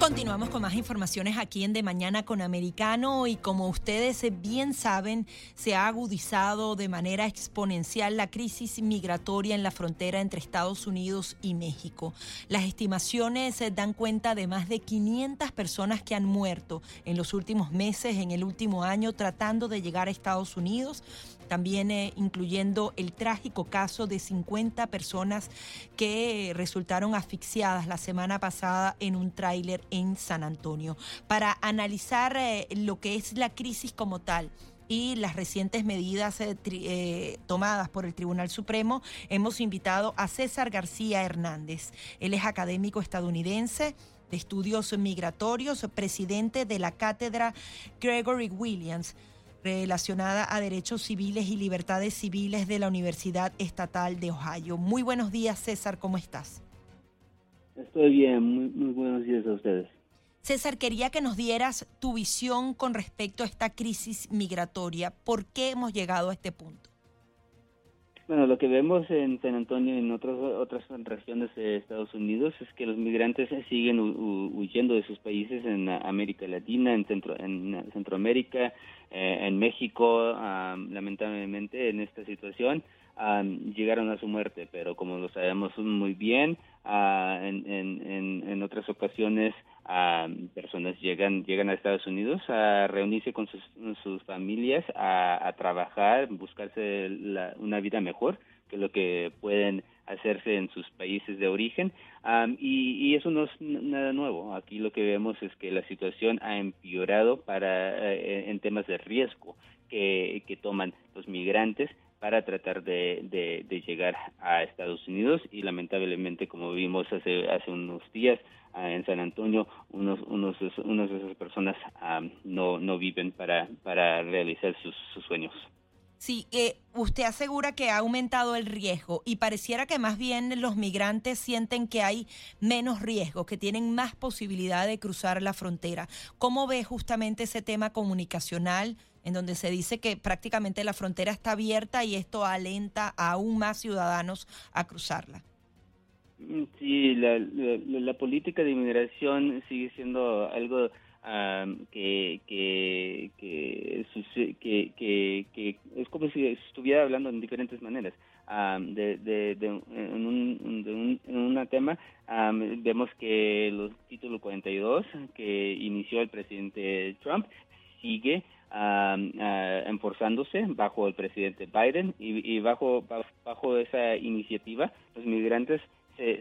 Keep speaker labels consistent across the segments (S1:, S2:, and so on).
S1: Continuamos con más informaciones aquí en De Mañana con Americano y como ustedes bien saben, se ha agudizado de manera exponencial la crisis migratoria en la frontera entre Estados Unidos y México. Las estimaciones dan cuenta de más de 500 personas que han muerto en los últimos meses, en el último año, tratando de llegar a Estados Unidos también eh, incluyendo el trágico caso de 50 personas que resultaron asfixiadas la semana pasada en un tráiler en San Antonio. Para analizar eh, lo que es la crisis como tal, y las recientes medidas eh, tomadas por el Tribunal Supremo, hemos invitado a César García Hernández. Él es académico estadounidense de estudios migratorios, presidente de la cátedra Gregory Williams relacionada a derechos civiles y libertades civiles de la Universidad Estatal de Ohio. Muy buenos días, César, ¿cómo estás?
S2: Estoy bien, muy, buenos días a ustedes.
S1: César, quería que nos dieras tu visión con respecto a esta crisis migratoria. ¿Por qué hemos llegado a este punto?
S2: Bueno, lo que vemos en San Antonio y en otras otras regiones de Estados Unidos es que los migrantes siguen huyendo de sus países en América Latina, en, Centro, en Centroamérica, eh, en México, lamentablemente en esta situación llegaron a su muerte, pero como lo sabemos muy bien, ah, en, en, en, otras ocasiones personas llegan llegan a Estados Unidos a reunirse con sus, sus familias, a, trabajar, buscarse una vida mejor que lo que pueden hacerse en sus países de origen y, y, eso no es nada nuevo. Aquí lo que vemos es que la situación ha empeorado para eh, en temas de riesgo que, que toman los migrantes para tratar de, de, llegar a Estados Unidos y lamentablemente como vimos hace hace unos días ah, en San Antonio unos unos unos de esas personas no no viven para para realizar sus, sus sueños.
S1: Sí, eh, usted asegura que ha aumentado el riesgo y pareciera que más bien los migrantes sienten que hay menos riesgo, que tienen más posibilidad de cruzar la frontera. ¿Cómo ve justamente ese tema comunicacional en donde se dice que prácticamente la frontera está abierta y esto alenta a aún más ciudadanos a cruzarla?
S2: Mm, sí, la, política de inmigración sigue siendo algo que, que, que, es como si estuviera hablando en diferentes maneras. de, de, de, en, un, de un, tema vemos que los títulos 42 que inició el presidente Trump sigue uh, enforzándose bajo el presidente Biden y, y bajo, bajo esa iniciativa los migrantes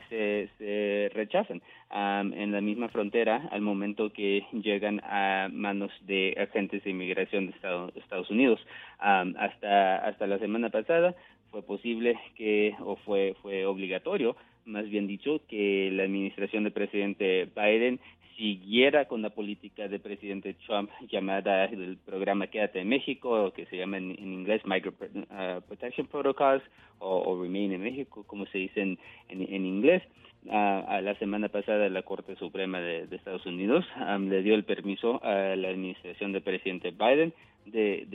S2: se, se, rechazan en la misma frontera al momento que llegan a manos de agentes de inmigración de Estados, Unidos. hasta, hasta la semana pasada fue posible que, o fue, fue obligatorio, más bien dicho, que la administración del presidente Biden siguiera con la política del presidente Trump llamada el programa Quédate en México, que se llama en, inglés Migrant uh, Protection Protocols o, Remain en México, como se dice en, en, inglés. a la semana pasada la Corte Suprema de, Estados Unidos um, le dio el permiso a la administración del presidente Biden de,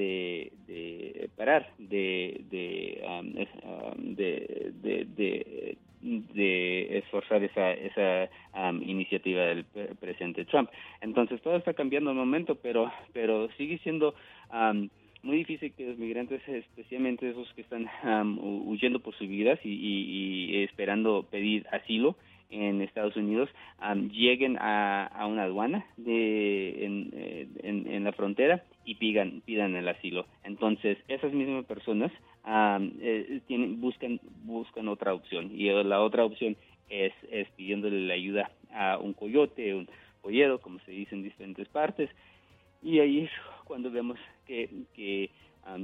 S2: de, parar de, de, um, de, de esforzar esa, esa iniciativa del presidente Trump. Entonces todo está cambiando al momento, pero, pero sigue siendo muy difícil que los migrantes, especialmente esos que están huyendo por sus vidas y, y, esperando pedir asilo, en Estados Unidos lleguen a, una aduana de, en, eh, la frontera y pidan, el asilo. Entonces, esas mismas personas eh, tienen, buscan, buscan otra opción y la otra opción es, es pidiéndole la ayuda a un coyote, un, pollero, como se dice en diferentes partes, y ahí es cuando vemos que, que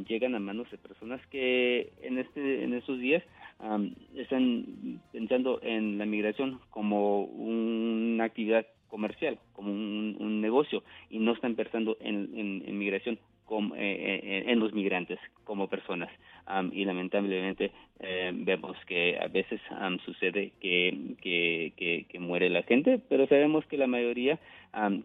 S2: llegan a manos de personas que en este en estos días están pensando en la migración como una actividad comercial, como un, negocio, y no están pensando en, migración como, eh, eh, en los migrantes como personas. y lamentablemente eh, vemos que a veces sucede que, muere la gente, pero sabemos que la mayoría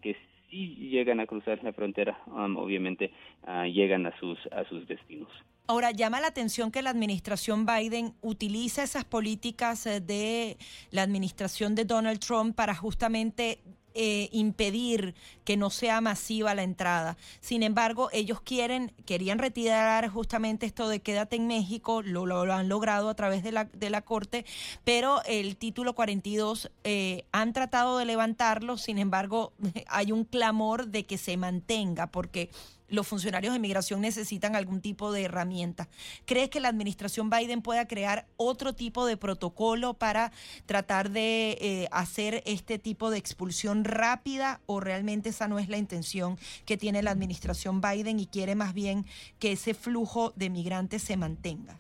S2: que sí llegan a cruzar la frontera, obviamente ah, llegan a sus, a sus destinos.
S1: Ahora, llama la atención que la administración Biden utiliza esas políticas eh, de la administración de Donald Trump para justamente eh, impedir que no sea masiva la entrada. Sin embargo, ellos quieren, querían retirar justamente esto de quédate en México, lo, han logrado a través de la, de la Corte, pero el título 42 eh, han tratado de levantarlo, sin embargo, hay un clamor de que se mantenga, porque los funcionarios de migración necesitan algún tipo de herramienta. ¿Crees que la administración Biden pueda crear otro tipo de protocolo para tratar de eh, hacer este tipo de expulsión rápida o realmente esa no es la intención que tiene la administración Biden y quiere más bien que ese flujo de migrantes se mantenga?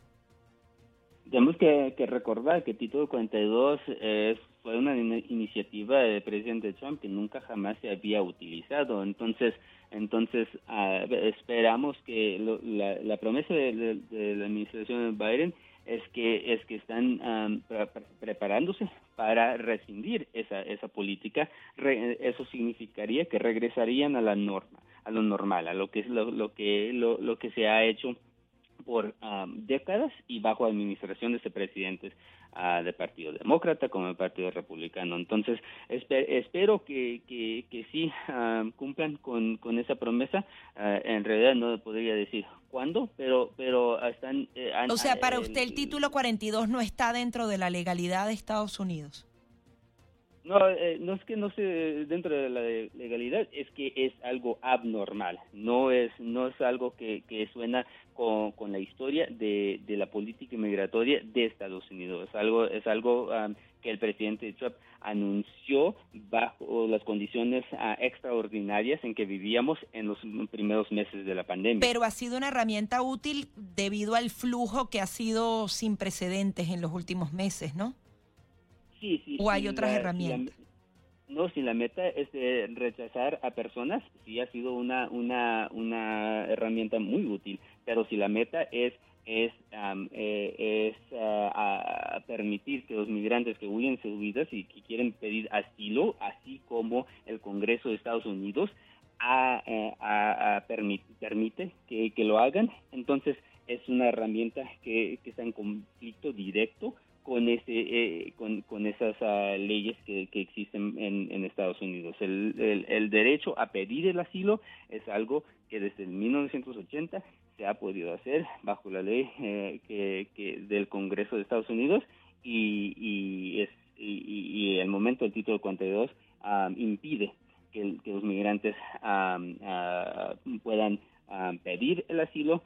S2: Tenemos que, recordar que Título 42 es, fue una iniciativa del presidente Trump que nunca jamás se había utilizado. Entonces, entonces, ah, esperamos que la, promesa de, la administración de Biden es que es que están preparándose para rescindir esa esa política. eso significaría que regresarían a la norma, a lo normal, a lo que es lo, lo que lo, lo que se ha hecho por décadas y bajo administración de este presidentes uh, del Partido Demócrata como el Partido Republicano. Entonces, espero que, que, que sí cumplan con, con esa promesa. Ah, en realidad no podría decir cuándo, pero, pero están...
S1: Eh, o sea, para usted el título 42 no está dentro de la legalidad de Estados Unidos.
S2: No, eh, no es que no esté dentro de la legalidad, es que es algo abnormal. No es no es algo que, que suena con, con la historia de, la política migratoria de Estados Unidos. Es algo es algo que el presidente Trump anunció bajo las condiciones ah, extraordinarias en que vivíamos en los primeros meses de la pandemia.
S1: Pero ha sido una herramienta útil debido al flujo que ha sido sin precedentes en los últimos meses, ¿no? ¿O hay otras herramientas?
S2: no, si la meta es de rechazar a personas, sí ha sido una, una, una herramienta muy útil, pero si la meta es es, eh, es ah, permitir que los migrantes que huyen sus vidas y que quieren pedir asilo, así como el Congreso de Estados Unidos a, eh, permite que, que, lo hagan, entonces es una herramienta que, que está en conflicto directo con ese eh, con, con, esas ah, leyes que, que existen en, en, Estados Unidos. El, el, derecho a pedir el asilo es algo que desde el 1980 se ha podido hacer bajo la ley eh, que, que, del Congreso de Estados Unidos y, y, es, y, el momento del título 42 ah, impide que, que, los migrantes ah, puedan pedir el asilo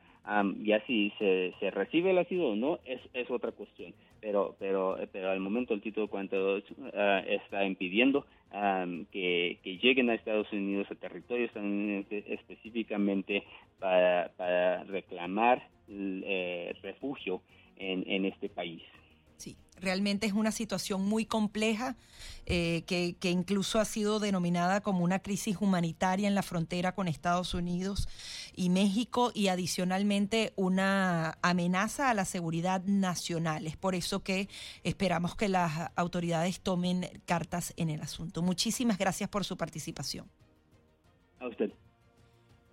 S2: ya si se, se, recibe el asilo o no es, es otra cuestión. Pero pero pero al momento el título 42 uh, está impidiendo que, que, lleguen a Estados Unidos a territorio específicamente para, para reclamar eh, refugio en, en este país
S1: Sí, realmente es una situación muy compleja eh, que, que, incluso ha sido denominada como una crisis humanitaria en la frontera con Estados Unidos y México y adicionalmente una amenaza a la seguridad nacional. Es por eso que esperamos que las autoridades tomen cartas en el asunto. Muchísimas gracias por su participación.
S2: A usted.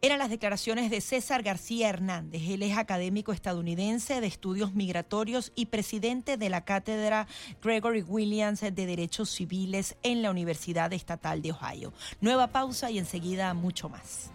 S1: Eran las declaraciones de César García Hernández. Él es académico estadounidense de estudios migratorios y presidente de la cátedra Gregory Williams de Derechos Civiles en la Universidad Estatal de Ohio. Nueva pausa y enseguida mucho más.